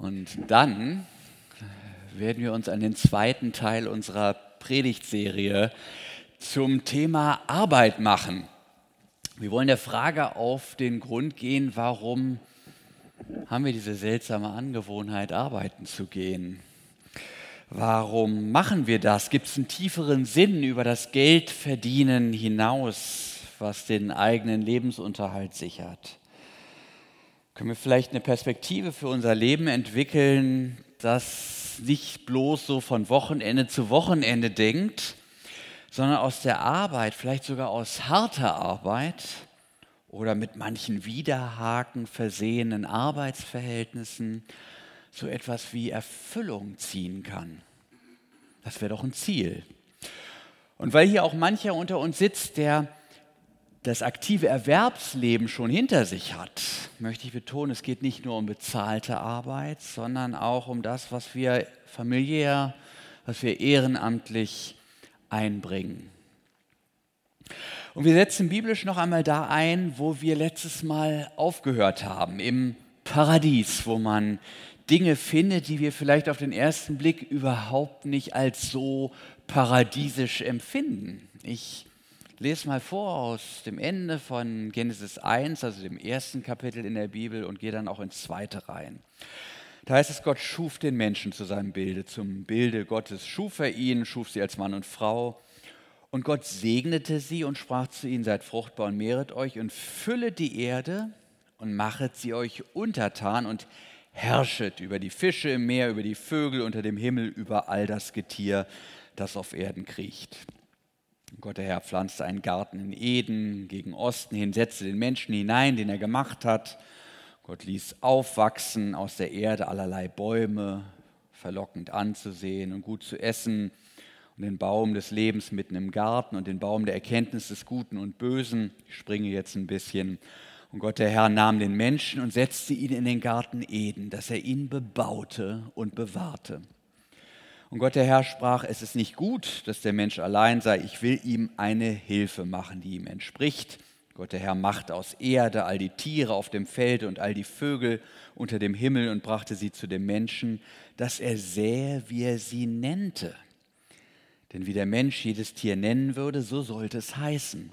Und dann werden wir uns an den zweiten Teil unserer Predigtserie zum Thema Arbeit machen. Wir wollen der Frage auf den Grund gehen, warum haben wir diese seltsame Angewohnheit, arbeiten zu gehen? Warum machen wir das? Gibt es einen tieferen Sinn über das Geldverdienen hinaus, was den eigenen Lebensunterhalt sichert? Können wir vielleicht eine Perspektive für unser Leben entwickeln, das nicht bloß so von Wochenende zu Wochenende denkt, sondern aus der Arbeit, vielleicht sogar aus harter Arbeit oder mit manchen Widerhaken versehenen Arbeitsverhältnissen so etwas wie Erfüllung ziehen kann. Das wäre doch ein Ziel. Und weil hier auch mancher unter uns sitzt, der das aktive Erwerbsleben schon hinter sich hat, möchte ich betonen, es geht nicht nur um bezahlte Arbeit, sondern auch um das, was wir familiär, was wir ehrenamtlich einbringen. Und wir setzen biblisch noch einmal da ein, wo wir letztes Mal aufgehört haben, im Paradies, wo man Dinge findet, die wir vielleicht auf den ersten Blick überhaupt nicht als so paradiesisch empfinden. Ich lese mal vor aus dem Ende von Genesis 1, also dem ersten Kapitel in der Bibel, und gehe dann auch ins zweite rein. Da heißt es, Gott schuf den Menschen zu seinem Bilde. Zum Bilde Gottes schuf er ihn, schuf sie als Mann und Frau. Und Gott segnete sie und sprach zu ihnen, seid fruchtbar und mehret euch und füllet die Erde und machet sie euch untertan und herrschet über die Fische im Meer, über die Vögel unter dem Himmel, über all das Getier, das auf Erden kriecht. Gott der Herr pflanzte einen Garten in Eden gegen Osten hin, setzte den Menschen hinein, den er gemacht hat. Gott ließ aufwachsen aus der Erde allerlei Bäume, verlockend anzusehen und gut zu essen, und den Baum des Lebens mitten im Garten und den Baum der Erkenntnis des Guten und Bösen. Ich springe jetzt ein bisschen. Und Gott der Herr nahm den Menschen und setzte ihn in den Garten Eden, dass er ihn bebaute und bewahrte. Und Gott der Herr sprach, es ist nicht gut, dass der Mensch allein sei, ich will ihm eine Hilfe machen, die ihm entspricht. Gott der Herr machte aus Erde all die Tiere auf dem Felde und all die Vögel unter dem Himmel und brachte sie zu dem Menschen, dass er sähe, wie er sie nennte. Denn wie der Mensch jedes Tier nennen würde, so sollte es heißen.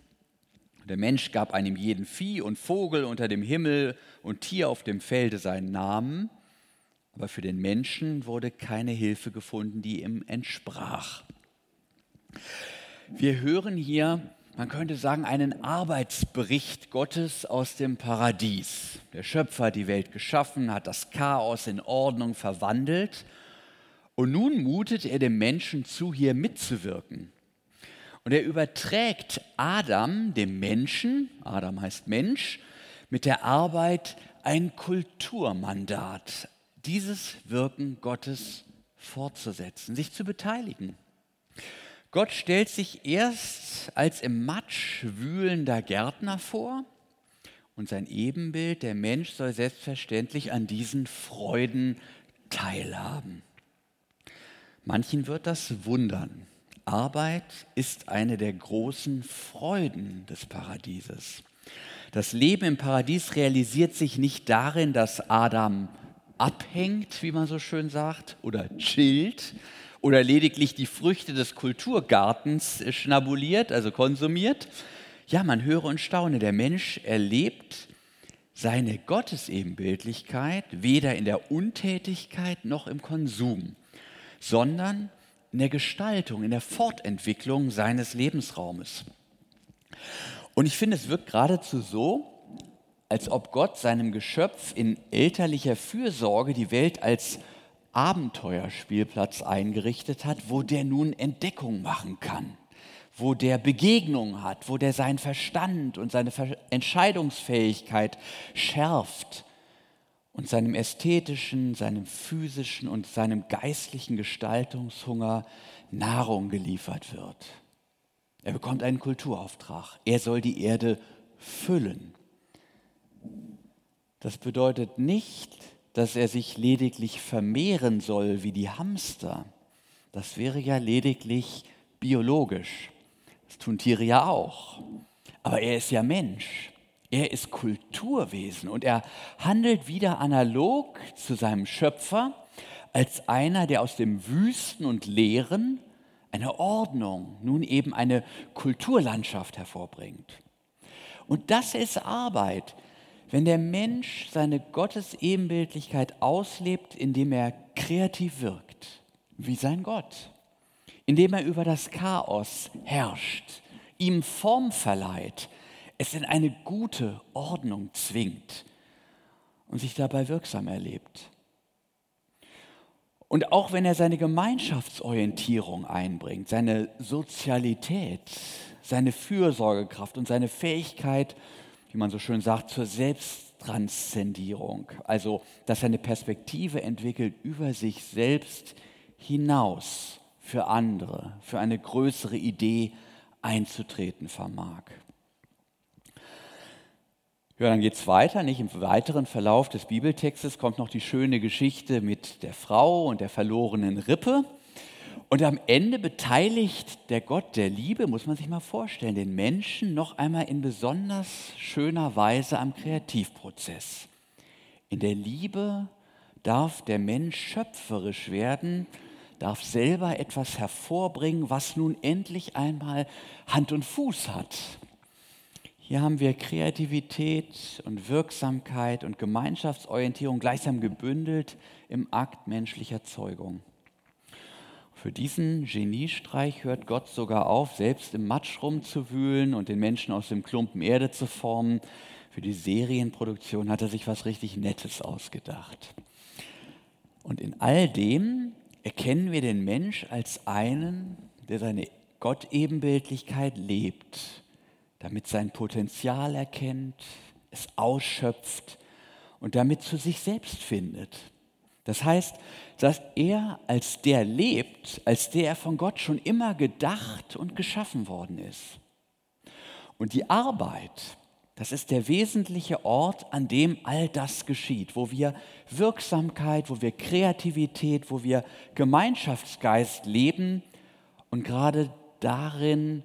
Der Mensch gab einem jeden Vieh und Vogel unter dem Himmel und Tier auf dem Felde seinen Namen aber für den Menschen wurde keine Hilfe gefunden, die ihm entsprach. Wir hören hier, man könnte sagen, einen Arbeitsbericht Gottes aus dem Paradies. Der Schöpfer hat die Welt geschaffen, hat das Chaos in Ordnung verwandelt und nun mutet er dem Menschen zu, hier mitzuwirken. Und er überträgt Adam, dem Menschen, Adam heißt Mensch, mit der Arbeit ein Kulturmandat, dieses Wirken Gottes fortzusetzen, sich zu beteiligen. Gott stellt sich erst als im Matsch wühlender Gärtner vor und sein Ebenbild, der Mensch, soll selbstverständlich an diesen Freuden teilhaben. Manchen wird das wundern. Arbeit ist eine der großen Freuden des Paradieses. Das Leben im Paradies realisiert sich nicht darin, dass Adam abhängt, wie man so schön sagt, oder chillt oder lediglich die Früchte des Kulturgartens schnabuliert, also konsumiert. Ja, man höre und staune, der Mensch erlebt seine Gottesebenbildlichkeit weder in der Untätigkeit noch im Konsum, sondern in der Gestaltung, in der Fortentwicklung seines Lebensraumes. Und ich finde, es wirkt geradezu so, als ob Gott seinem Geschöpf in elterlicher Fürsorge die Welt als Abenteuerspielplatz eingerichtet hat, wo der nun Entdeckung machen kann, wo der Begegnung hat, wo der seinen Verstand und seine Entscheidungsfähigkeit schärft und seinem ästhetischen, seinem physischen und seinem geistlichen Gestaltungshunger Nahrung geliefert wird. Er bekommt einen Kulturauftrag. Er soll die Erde füllen das bedeutet nicht, dass er sich lediglich vermehren soll wie die Hamster. Das wäre ja lediglich biologisch. Das tun Tiere ja auch. Aber er ist ja Mensch. Er ist Kulturwesen und er handelt wieder analog zu seinem Schöpfer als einer, der aus dem Wüsten und Leeren eine Ordnung, nun eben eine Kulturlandschaft hervorbringt. Und das ist Arbeit, wenn der Mensch seine Gottesebenbildlichkeit auslebt, indem er kreativ wirkt, wie sein Gott, indem er über das Chaos herrscht, ihm Form verleiht, es in eine gute Ordnung zwingt und sich dabei wirksam erlebt. Und auch wenn er seine Gemeinschaftsorientierung einbringt, seine Sozialität, seine Fürsorgekraft und seine Fähigkeit, wie man so schön sagt, zur Selbsttranszendierung, also dass er eine Perspektive entwickelt über sich selbst hinaus für andere, für eine größere Idee einzutreten vermag. Ja, dann geht es weiter. Nicht? Im weiteren Verlauf des Bibeltextes kommt noch die schöne Geschichte mit der Frau und der verlorenen Rippe. Und am Ende beteiligt der Gott der Liebe, muss man sich mal vorstellen, den Menschen noch einmal in besonders schöner Weise am Kreativprozess. In der Liebe darf der Mensch schöpferisch werden, darf selber etwas hervorbringen, was nun endlich einmal Hand und Fuß hat. Hier haben wir Kreativität und Wirksamkeit und Gemeinschaftsorientierung gleichsam gebündelt im Akt menschlicher Zeugung. Für diesen Geniestreich hört Gott sogar auf, selbst im Matsch rumzuwühlen und den Menschen aus dem Klumpen Erde zu formen. Für die Serienproduktion hat er sich was richtig Nettes ausgedacht. Und in all dem erkennen wir den Mensch als einen, der seine Gottebenbildlichkeit lebt damit sein Potenzial erkennt, es ausschöpft und damit zu sich selbst findet. Das heißt, dass er als der lebt, als der er von Gott schon immer gedacht und geschaffen worden ist. Und die Arbeit, das ist der wesentliche Ort, an dem all das geschieht, wo wir Wirksamkeit, wo wir Kreativität, wo wir Gemeinschaftsgeist leben und gerade darin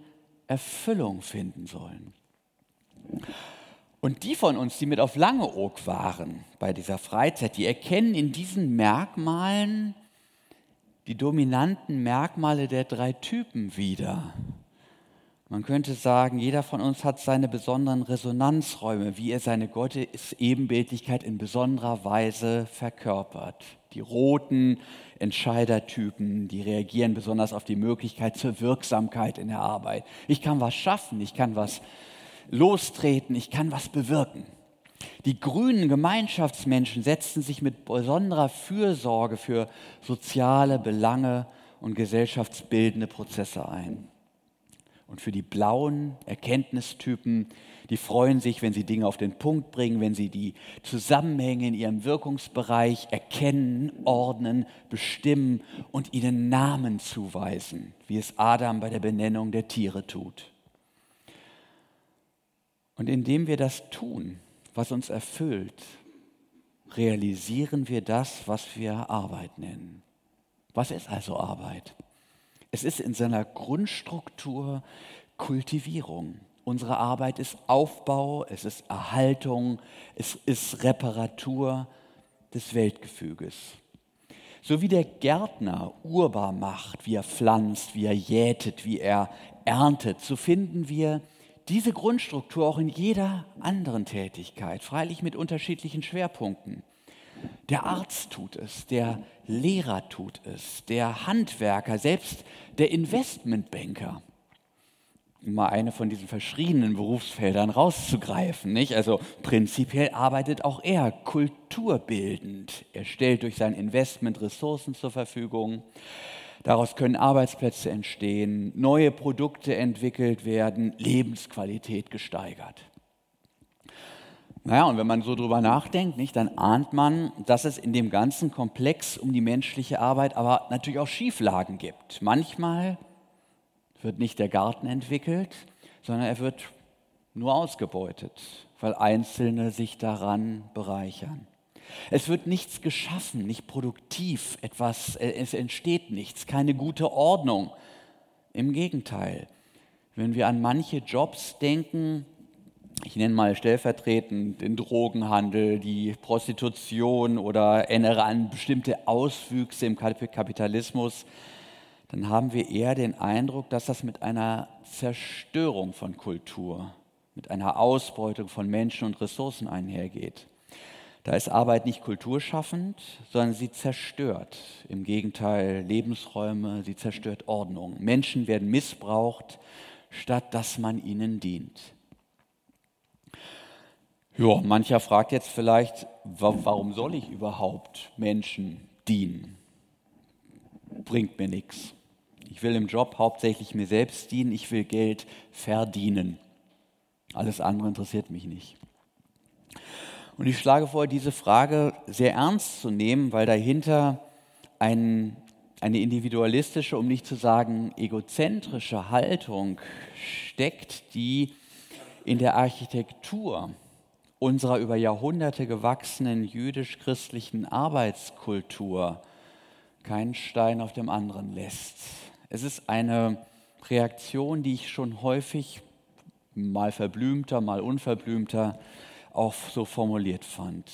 Erfüllung finden sollen. Und die von uns, die mit auf Langeoog waren bei dieser Freizeit, die erkennen in diesen Merkmalen die dominanten Merkmale der drei Typen wieder. Man könnte sagen, jeder von uns hat seine besonderen Resonanzräume, wie er seine Gottesebenbildlichkeit in besonderer Weise verkörpert. Die roten Entscheidertypen, die reagieren besonders auf die Möglichkeit zur Wirksamkeit in der Arbeit. Ich kann was schaffen, ich kann was lostreten, ich kann was bewirken. Die grünen Gemeinschaftsmenschen setzen sich mit besonderer Fürsorge für soziale Belange und gesellschaftsbildende Prozesse ein. Und für die blauen Erkenntnistypen, die freuen sich, wenn sie Dinge auf den Punkt bringen, wenn sie die Zusammenhänge in ihrem Wirkungsbereich erkennen, ordnen, bestimmen und ihnen Namen zuweisen, wie es Adam bei der Benennung der Tiere tut. Und indem wir das tun, was uns erfüllt, realisieren wir das, was wir Arbeit nennen. Was ist also Arbeit? Es ist in seiner Grundstruktur Kultivierung. Unsere Arbeit ist Aufbau, es ist Erhaltung, es ist Reparatur des Weltgefüges. So wie der Gärtner urbar macht, wie er pflanzt, wie er jätet, wie er erntet, so finden wir diese Grundstruktur auch in jeder anderen Tätigkeit, freilich mit unterschiedlichen Schwerpunkten. Der Arzt tut es, der Lehrer tut es, der Handwerker, selbst der Investmentbanker. Mal eine von diesen verschriebenen Berufsfeldern rauszugreifen. Nicht? Also prinzipiell arbeitet auch er kulturbildend. Er stellt durch sein Investment Ressourcen zur Verfügung. Daraus können Arbeitsplätze entstehen, neue Produkte entwickelt werden, Lebensqualität gesteigert. Naja, und wenn man so drüber nachdenkt, nicht, dann ahnt man, dass es in dem ganzen Komplex um die menschliche Arbeit aber natürlich auch Schieflagen gibt. Manchmal wird nicht der Garten entwickelt, sondern er wird nur ausgebeutet, weil Einzelne sich daran bereichern. Es wird nichts geschaffen, nicht produktiv, etwas, äh, es entsteht nichts, keine gute Ordnung. Im Gegenteil, wenn wir an manche Jobs denken, ich nenne mal stellvertretend den Drogenhandel, die Prostitution oder erinnere an bestimmte Auswüchse im Kapitalismus, dann haben wir eher den Eindruck, dass das mit einer Zerstörung von Kultur, mit einer Ausbeutung von Menschen und Ressourcen einhergeht. Da ist Arbeit nicht kulturschaffend, sondern sie zerstört. Im Gegenteil, Lebensräume, sie zerstört Ordnung. Menschen werden missbraucht, statt dass man ihnen dient. Ja, mancher fragt jetzt vielleicht, warum soll ich überhaupt Menschen dienen? Bringt mir nichts. Ich will im Job hauptsächlich mir selbst dienen, ich will Geld verdienen. Alles andere interessiert mich nicht. Und ich schlage vor, diese Frage sehr ernst zu nehmen, weil dahinter ein, eine individualistische, um nicht zu sagen egozentrische Haltung steckt, die in der Architektur unserer über Jahrhunderte gewachsenen jüdisch-christlichen Arbeitskultur keinen Stein auf dem anderen lässt. Es ist eine Reaktion, die ich schon häufig, mal verblümter, mal unverblümter, auch so formuliert fand.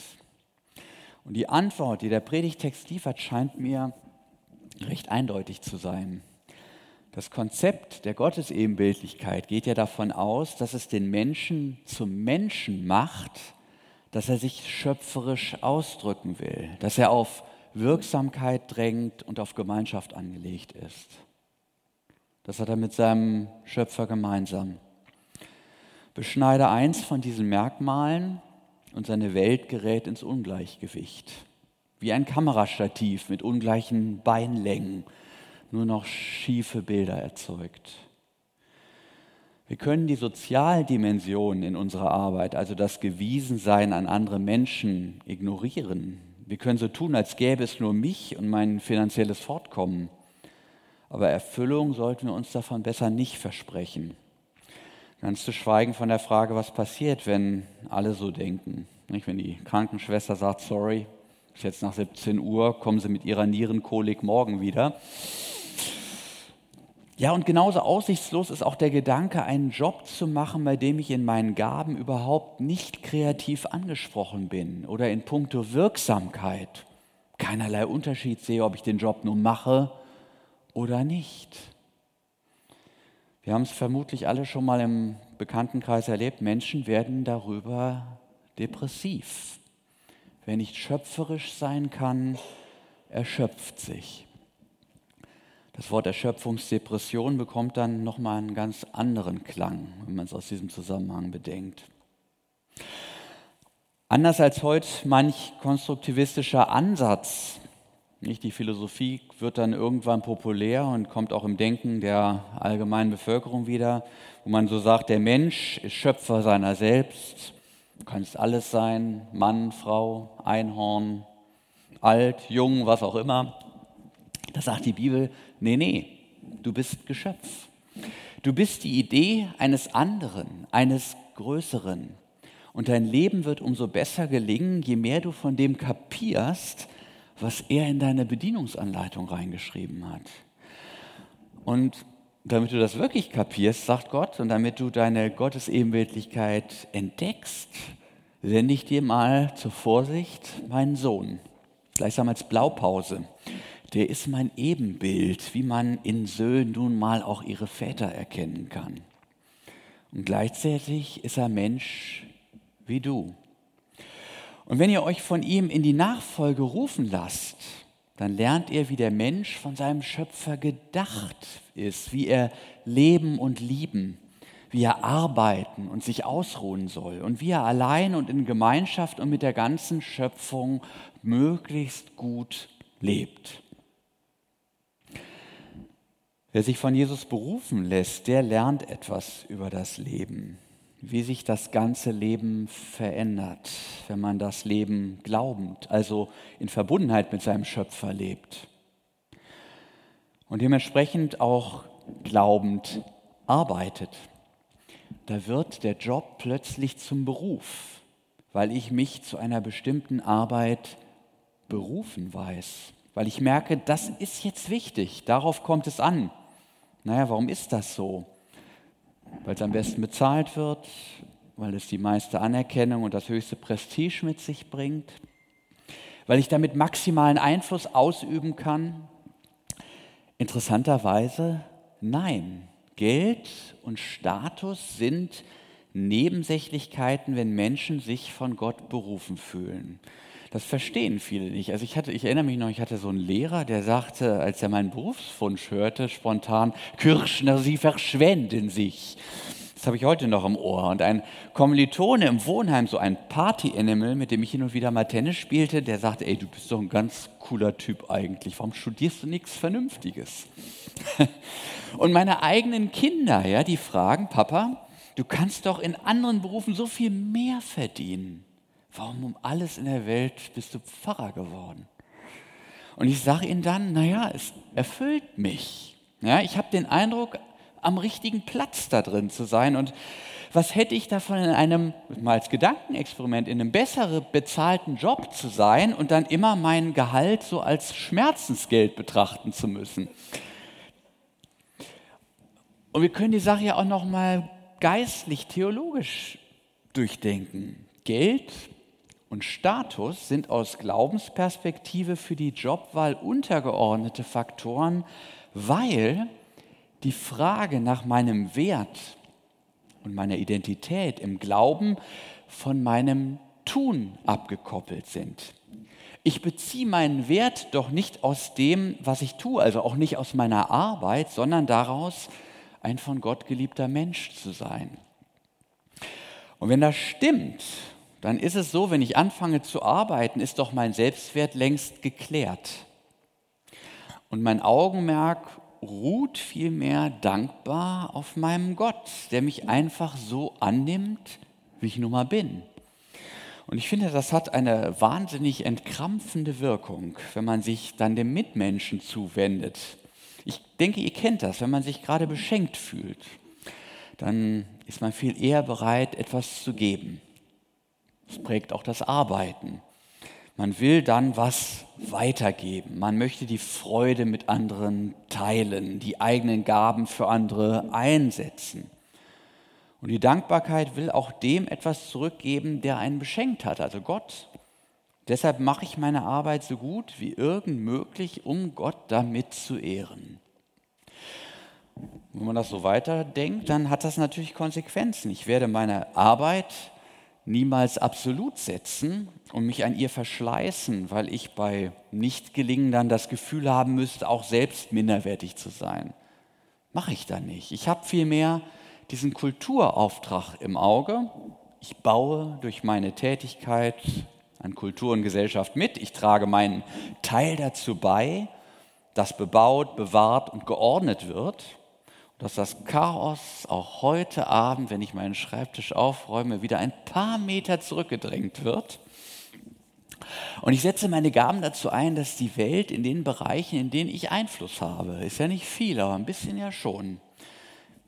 Und die Antwort, die der Predigtext liefert, scheint mir recht eindeutig zu sein. Das Konzept der Gottesebenbildlichkeit geht ja davon aus, dass es den Menschen zum Menschen macht, dass er sich schöpferisch ausdrücken will, dass er auf Wirksamkeit drängt und auf Gemeinschaft angelegt ist. Das hat er mit seinem Schöpfer gemeinsam. Beschneide eins von diesen Merkmalen und seine Welt gerät ins Ungleichgewicht. Wie ein Kamerastativ mit ungleichen Beinlängen, nur noch schiefe Bilder erzeugt. Wir können die Sozialdimension in unserer Arbeit, also das Gewiesensein an andere Menschen, ignorieren. Wir können so tun, als gäbe es nur mich und mein finanzielles Fortkommen. Aber Erfüllung sollten wir uns davon besser nicht versprechen. Ganz zu schweigen von der Frage, was passiert, wenn alle so denken. Nicht, wenn die Krankenschwester sagt, sorry, ist jetzt nach 17 Uhr, kommen Sie mit Ihrer Nierenkolik morgen wieder. Ja, und genauso aussichtslos ist auch der Gedanke, einen Job zu machen, bei dem ich in meinen Gaben überhaupt nicht kreativ angesprochen bin oder in puncto Wirksamkeit keinerlei Unterschied sehe, ob ich den Job nun mache oder nicht. Wir haben es vermutlich alle schon mal im Bekanntenkreis erlebt. Menschen werden darüber depressiv. Wer nicht schöpferisch sein kann, erschöpft sich. Das Wort Erschöpfungsdepression bekommt dann nochmal einen ganz anderen Klang, wenn man es aus diesem Zusammenhang bedenkt. Anders als heute manch konstruktivistischer Ansatz nicht die Philosophie wird dann irgendwann populär und kommt auch im Denken der allgemeinen Bevölkerung wieder, wo man so sagt, der Mensch ist Schöpfer seiner selbst. Kann es alles sein, Mann, Frau, Einhorn, alt, jung, was auch immer. Da sagt die Bibel, nee, nee, du bist Geschöpf. Du bist die Idee eines anderen, eines Größeren. Und dein Leben wird umso besser gelingen, je mehr du von dem kapierst, was er in deine Bedienungsanleitung reingeschrieben hat. Und damit du das wirklich kapierst, sagt Gott, und damit du deine Gottesebenbildlichkeit entdeckst, sende ich dir mal zur Vorsicht meinen Sohn, gleichsam als Blaupause. Der ist mein Ebenbild, wie man in Söhnen nun mal auch ihre Väter erkennen kann. Und gleichzeitig ist er Mensch wie du. Und wenn ihr euch von ihm in die Nachfolge rufen lasst, dann lernt ihr, wie der Mensch von seinem Schöpfer gedacht ist, wie er leben und lieben, wie er arbeiten und sich ausruhen soll und wie er allein und in Gemeinschaft und mit der ganzen Schöpfung möglichst gut lebt. Wer sich von Jesus berufen lässt, der lernt etwas über das Leben wie sich das ganze Leben verändert, wenn man das Leben glaubend, also in Verbundenheit mit seinem Schöpfer lebt. Und dementsprechend auch glaubend arbeitet. Da wird der Job plötzlich zum Beruf, weil ich mich zu einer bestimmten Arbeit berufen weiß, weil ich merke, das ist jetzt wichtig, darauf kommt es an. Naja, warum ist das so? Weil es am besten bezahlt wird, weil es die meiste Anerkennung und das höchste Prestige mit sich bringt, weil ich damit maximalen Einfluss ausüben kann? Interessanterweise nein. Geld und Status sind Nebensächlichkeiten, wenn Menschen sich von Gott berufen fühlen. Das verstehen viele nicht. Also ich, hatte, ich erinnere mich noch, ich hatte so einen Lehrer, der sagte, als er meinen Berufswunsch hörte, spontan, Kirschner, Sie verschwenden sich. Das habe ich heute noch im Ohr. Und ein Kommilitone im Wohnheim, so ein Party-Animal, mit dem ich hin und wieder mal Tennis spielte, der sagte, ey, du bist doch ein ganz cooler Typ eigentlich. Warum studierst du nichts Vernünftiges? Und meine eigenen Kinder, ja, die fragen, Papa, du kannst doch in anderen Berufen so viel mehr verdienen. Warum um alles in der Welt bist du Pfarrer geworden? Und ich sage ihnen dann, naja, es erfüllt mich. Ja, ich habe den Eindruck, am richtigen Platz da drin zu sein. Und was hätte ich davon in einem, mal als Gedankenexperiment, in einem besseren bezahlten Job zu sein und dann immer mein Gehalt so als Schmerzensgeld betrachten zu müssen? Und wir können die Sache ja auch noch mal geistlich, theologisch durchdenken. Geld und Status sind aus Glaubensperspektive für die Jobwahl untergeordnete Faktoren, weil die Frage nach meinem Wert und meiner Identität im Glauben von meinem Tun abgekoppelt sind. Ich beziehe meinen Wert doch nicht aus dem, was ich tue, also auch nicht aus meiner Arbeit, sondern daraus, ein von Gott geliebter Mensch zu sein. Und wenn das stimmt, dann ist es so, wenn ich anfange zu arbeiten, ist doch mein Selbstwert längst geklärt. Und mein Augenmerk ruht vielmehr dankbar auf meinem Gott, der mich einfach so annimmt, wie ich nun mal bin. Und ich finde, das hat eine wahnsinnig entkrampfende Wirkung, wenn man sich dann dem Mitmenschen zuwendet. Ich denke, ihr kennt das, wenn man sich gerade beschenkt fühlt, dann ist man viel eher bereit, etwas zu geben. Das prägt auch das Arbeiten. Man will dann was weitergeben. Man möchte die Freude mit anderen teilen, die eigenen Gaben für andere einsetzen. Und die Dankbarkeit will auch dem etwas zurückgeben, der einen beschenkt hat, also Gott. Deshalb mache ich meine Arbeit so gut wie irgend möglich, um Gott damit zu ehren. Wenn man das so weiterdenkt, dann hat das natürlich Konsequenzen. Ich werde meine Arbeit niemals absolut setzen und mich an ihr verschleißen, weil ich bei Nichtgelingen dann das Gefühl haben müsste, auch selbst minderwertig zu sein. Mache ich da nicht. Ich habe vielmehr diesen Kulturauftrag im Auge. Ich baue durch meine Tätigkeit an Kultur und Gesellschaft mit. Ich trage meinen Teil dazu bei, dass bebaut, bewahrt und geordnet wird dass das Chaos auch heute Abend, wenn ich meinen Schreibtisch aufräume, wieder ein paar Meter zurückgedrängt wird. Und ich setze meine Gaben dazu ein, dass die Welt in den Bereichen, in denen ich Einfluss habe, ist ja nicht viel, aber ein bisschen ja schon,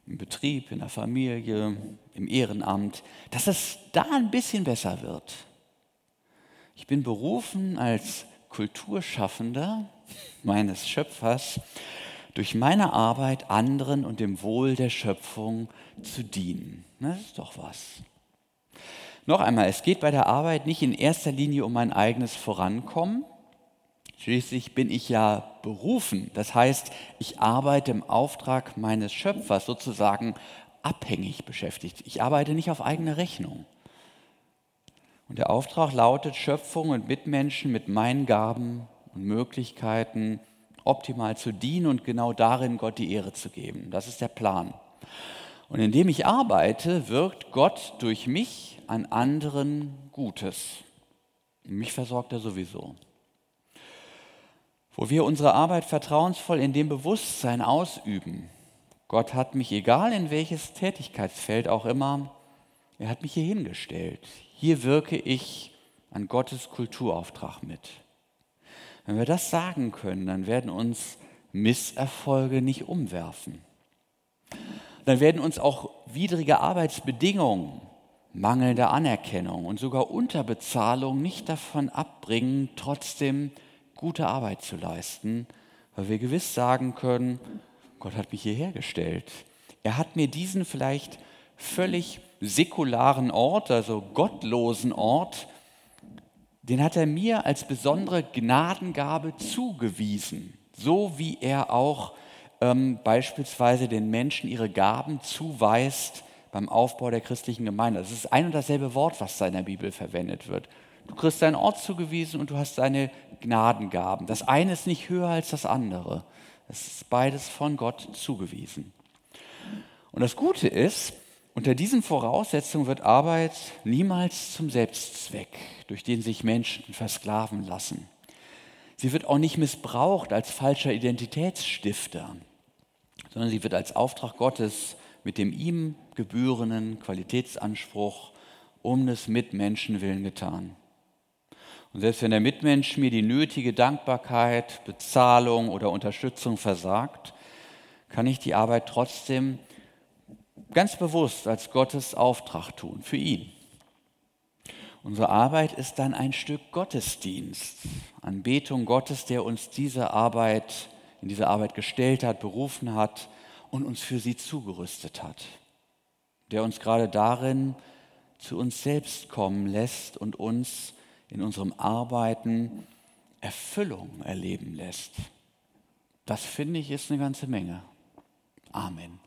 im Betrieb, in der Familie, im Ehrenamt, dass es da ein bisschen besser wird. Ich bin berufen als Kulturschaffender meines Schöpfers durch meine Arbeit anderen und dem Wohl der Schöpfung zu dienen. Das ist doch was. Noch einmal, es geht bei der Arbeit nicht in erster Linie um mein eigenes Vorankommen. Schließlich bin ich ja berufen. Das heißt, ich arbeite im Auftrag meines Schöpfers sozusagen abhängig beschäftigt. Ich arbeite nicht auf eigene Rechnung. Und der Auftrag lautet, Schöpfung und Mitmenschen mit meinen Gaben und Möglichkeiten optimal zu dienen und genau darin Gott die Ehre zu geben. Das ist der Plan. Und indem ich arbeite, wirkt Gott durch mich an anderen Gutes. Mich versorgt er sowieso. Wo wir unsere Arbeit vertrauensvoll in dem Bewusstsein ausüben, Gott hat mich, egal in welches Tätigkeitsfeld auch immer, er hat mich hier hingestellt. Hier wirke ich an Gottes Kulturauftrag mit. Wenn wir das sagen können, dann werden uns Misserfolge nicht umwerfen. Dann werden uns auch widrige Arbeitsbedingungen, mangelnde Anerkennung und sogar Unterbezahlung nicht davon abbringen, trotzdem gute Arbeit zu leisten, weil wir gewiss sagen können, Gott hat mich hierher gestellt. Er hat mir diesen vielleicht völlig säkularen Ort, also gottlosen Ort, den hat er mir als besondere Gnadengabe zugewiesen, so wie er auch ähm, beispielsweise den Menschen ihre Gaben zuweist beim Aufbau der christlichen Gemeinde. Das ist ein und dasselbe Wort, was da in der Bibel verwendet wird. Du kriegst deinen Ort zugewiesen und du hast deine Gnadengaben. Das eine ist nicht höher als das andere. Es ist beides von Gott zugewiesen. Und das Gute ist, unter diesen Voraussetzungen wird Arbeit niemals zum Selbstzweck, durch den sich Menschen versklaven lassen. Sie wird auch nicht missbraucht als falscher Identitätsstifter, sondern sie wird als Auftrag Gottes mit dem ihm gebührenden Qualitätsanspruch um des Mitmenschen willen getan. Und selbst wenn der Mitmensch mir die nötige Dankbarkeit, Bezahlung oder Unterstützung versagt, kann ich die Arbeit trotzdem ganz bewusst als Gottes Auftrag tun, für ihn. Unsere Arbeit ist dann ein Stück Gottesdienst, Anbetung Gottes, der uns diese Arbeit, in diese Arbeit gestellt hat, berufen hat und uns für sie zugerüstet hat, der uns gerade darin zu uns selbst kommen lässt und uns in unserem Arbeiten Erfüllung erleben lässt. Das finde ich ist eine ganze Menge. Amen.